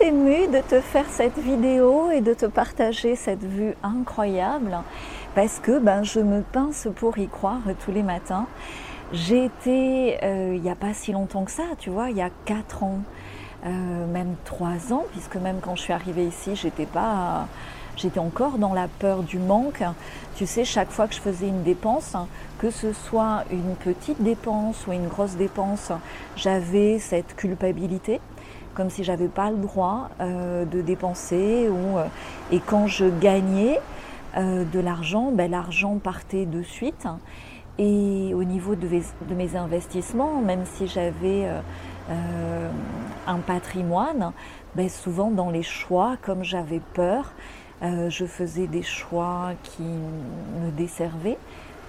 émue de te faire cette vidéo et de te partager cette vue incroyable parce que ben, je me pince pour y croire tous les matins. J'ai été, euh, il n'y a pas si longtemps que ça, tu vois, il y a 4 ans, euh, même 3 ans, puisque même quand je suis arrivée ici, j'étais pas, j'étais encore dans la peur du manque. Tu sais, chaque fois que je faisais une dépense, que ce soit une petite dépense ou une grosse dépense, j'avais cette culpabilité comme si j'avais pas le droit euh, de dépenser. Ou, et quand je gagnais de l'argent, ben, l'argent partait de suite. Et au niveau de, mes investissements, même si j'avais euh, euh, un patrimoine, ben souvent dans les choix, comme j'avais peur, euh, je faisais des choix qui me desservaient,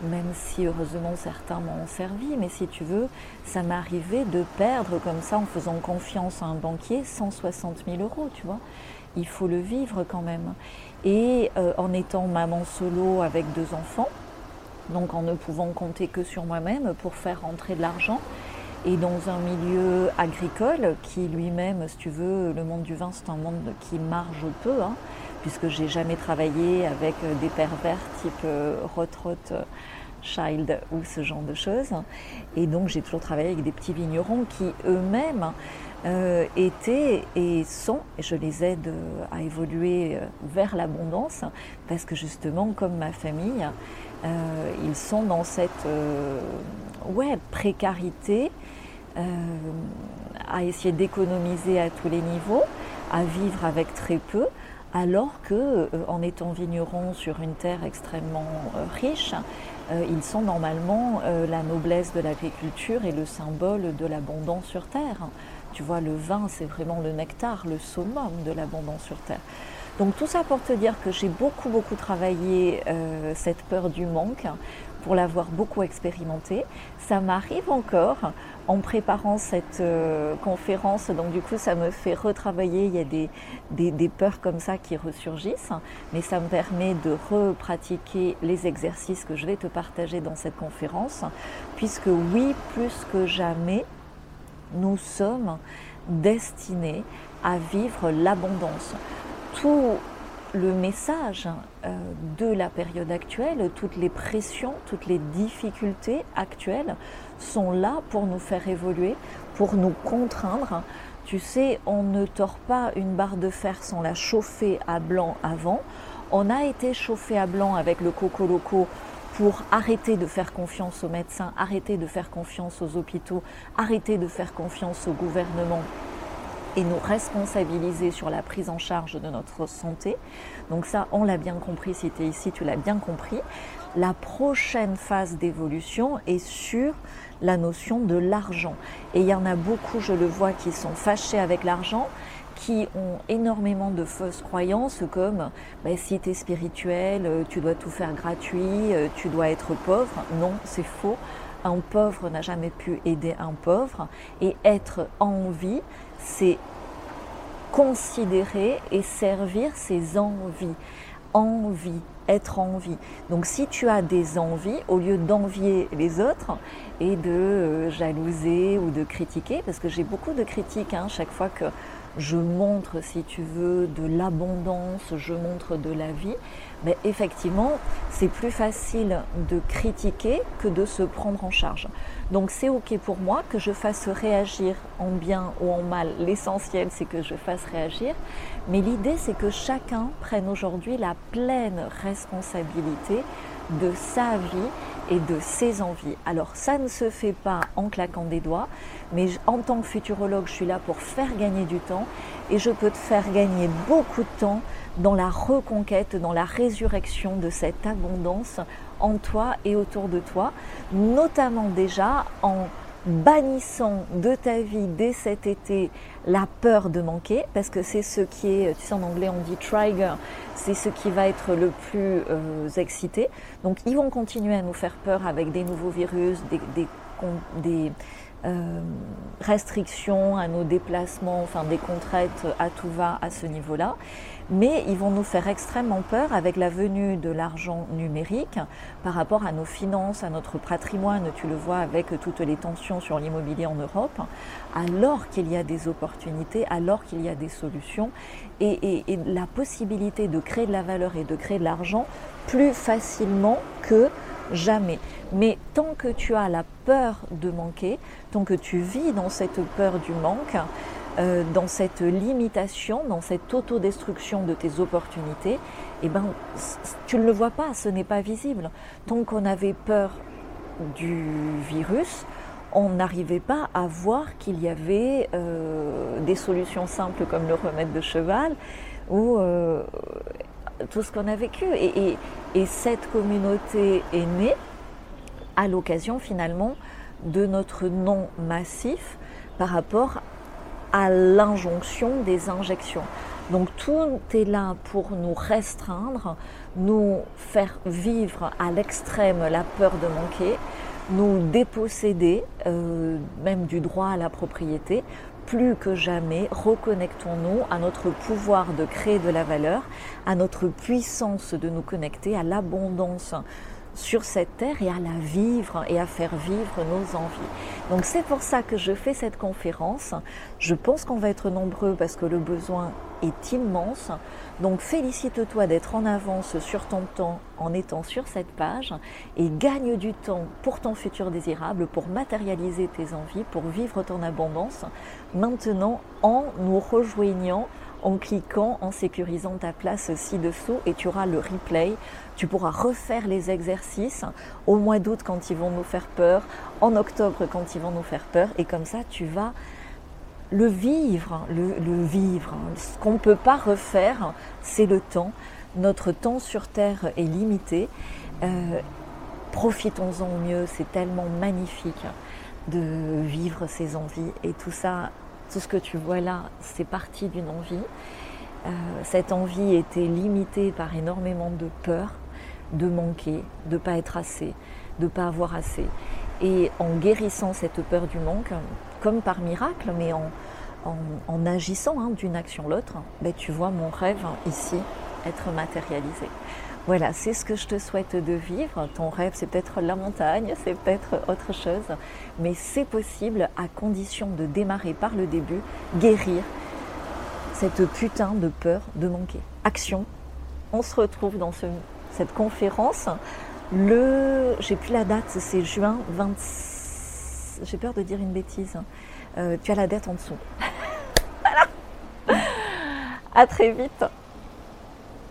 même si heureusement certains m'ont servi. Mais si tu veux, ça m'arrivait de perdre comme ça en faisant confiance à un banquier 160 000 euros, tu vois. Il faut le vivre quand même. Et en étant maman solo avec deux enfants, donc en ne pouvant compter que sur moi-même pour faire rentrer de l'argent. Et dans un milieu agricole qui lui-même, si tu veux, le monde du vin, c'est un monde qui marge peu, hein, puisque j'ai jamais travaillé avec des pervers type euh, Rot Child ou ce genre de choses. Et donc j'ai toujours travaillé avec des petits vignerons qui eux-mêmes euh, étaient et sont, et je les aide à évoluer euh, vers l'abondance, parce que justement, comme ma famille, euh, ils sont dans cette précarité, à essayer d'économiser à tous les niveaux, à vivre avec très peu, alors que en étant vigneron sur une terre extrêmement riche, ils sont normalement la noblesse de l'agriculture et le symbole de l'abondance sur terre. Tu vois, le vin, c'est vraiment le nectar, le summum de l'abondance sur Terre. Donc tout ça pour te dire que j'ai beaucoup, beaucoup travaillé euh, cette peur du manque l'avoir beaucoup expérimenté. Ça m'arrive encore en préparant cette euh, conférence, donc du coup ça me fait retravailler, il y a des, des, des, peurs comme ça qui ressurgissent, mais ça me permet de repratiquer les exercices que je vais te partager dans cette conférence, puisque oui, plus que jamais, nous sommes destinés à vivre l'abondance. Tout le message euh, de la période actuelle, toutes les pressions, toutes les difficultés actuelles sont là pour nous faire évoluer, pour nous contraindre. Tu sais, on ne tord pas une barre de fer sans la chauffer à blanc avant. On a été chauffé à blanc avec le coco loco pour arrêter de faire confiance aux médecins, arrêter de faire confiance aux hôpitaux, arrêter de faire confiance au gouvernement et nous responsabiliser sur la prise en charge de notre santé. Donc ça, on l'a bien compris, si tu es ici, tu l'as bien compris. La prochaine phase d'évolution est sur la notion de l'argent. Et il y en a beaucoup, je le vois, qui sont fâchés avec l'argent qui ont énormément de fausses croyances comme bah, si tu es spirituel, euh, tu dois tout faire gratuit, euh, tu dois être pauvre. Non, c'est faux. Un pauvre n'a jamais pu aider un pauvre. Et être en vie, c'est considérer et servir ses envies. Envie, être en vie. Donc si tu as des envies, au lieu d'envier les autres et de euh, jalouser ou de critiquer, parce que j'ai beaucoup de critiques hein, chaque fois que je montre, si tu veux, de l'abondance, je montre de la vie, mais effectivement, c'est plus facile de critiquer que de se prendre en charge. Donc c'est OK pour moi que je fasse réagir en bien ou en mal. L'essentiel, c'est que je fasse réagir. Mais l'idée, c'est que chacun prenne aujourd'hui la pleine responsabilité de sa vie et de ses envies. Alors ça ne se fait pas en claquant des doigts, mais en tant que futurologue, je suis là pour faire gagner du temps et je peux te faire gagner beaucoup de temps dans la reconquête, dans la résurrection de cette abondance en toi et autour de toi, notamment déjà en bannissant de ta vie dès cet été la peur de manquer, parce que c'est ce qui est, tu sais en anglais on dit trigger, c'est ce qui va être le plus euh, excité. Donc ils vont continuer à nous faire peur avec des nouveaux virus, des, des, euh, restrictions à nos déplacements, enfin des contraintes à tout va à ce niveau-là. Mais ils vont nous faire extrêmement peur avec la venue de l'argent numérique par rapport à nos finances, à notre patrimoine. Tu le vois avec toutes les tensions sur l'immobilier en Europe, alors qu'il y a des opportunités, alors qu'il y a des solutions et, et la possibilité de créer de la valeur et de créer de l'argent plus facilement que jamais. Mais tant que tu as la peur de manquer, tant que tu vis dans cette peur du manque, euh, dans cette limitation, dans cette autodestruction de tes opportunités, eh ben, tu ne le vois pas, ce n'est pas visible. Tant qu'on avait peur du virus, on n'arrivait pas à voir qu'il y avait euh, des solutions simples comme le remède de cheval ou euh, tout ce qu'on a vécu. Et, cette communauté est née à l'occasion finalement de notre non massif par rapport à l'injonction des injections. Donc tout est là pour nous restreindre, nous faire vivre à l'extrême la peur de manquer, nous déposséder euh, même du droit à la propriété plus que jamais, reconnectons-nous à notre pouvoir de créer de la valeur, à notre puissance de nous connecter à l'abondance sur cette terre et à la vivre et à faire vivre nos envies. Donc c'est pour ça que je fais cette conférence. Je pense qu'on va être nombreux parce que le besoin est immense. Donc félicite-toi d'être en avance sur ton temps en étant sur cette page et gagne du temps pour ton futur désirable, pour matérialiser tes envies, pour vivre ton abondance maintenant en nous rejoignant en cliquant, en sécurisant ta place ci-dessous et tu auras le replay. Tu pourras refaire les exercices au mois d'août quand ils vont nous faire peur, en octobre quand ils vont nous faire peur et comme ça tu vas le vivre, le, vivre. Ce qu'on ne peut pas refaire, c'est le temps. Notre temps sur Terre est limité. Euh, profitons-en au mieux, c'est tellement magnifique de vivre ses envies et tout ça tout ce que tu vois là, c'est parti d'une envie. Euh, cette envie était limitée par énormément de peur, de manquer, de ne pas être assez, de ne pas avoir assez. Et en guérissant cette peur du manque, comme par miracle, mais en, agissant hein, d'une action l'autre, ben, tu vois mon rêve ici être matérialisé. Voilà, c'est ce que je te souhaite de vivre. Ton rêve, c'est peut-être la montagne, c'est peut-être autre chose, mais c'est possible à condition de démarrer par le début, guérir cette putain de peur de manquer. Action. On se retrouve dans cette conférence. Le, j'ai plus la date, c'est juin 20. J'ai peur de dire une bêtise. Euh, tu as la date en dessous. voilà. À très vite.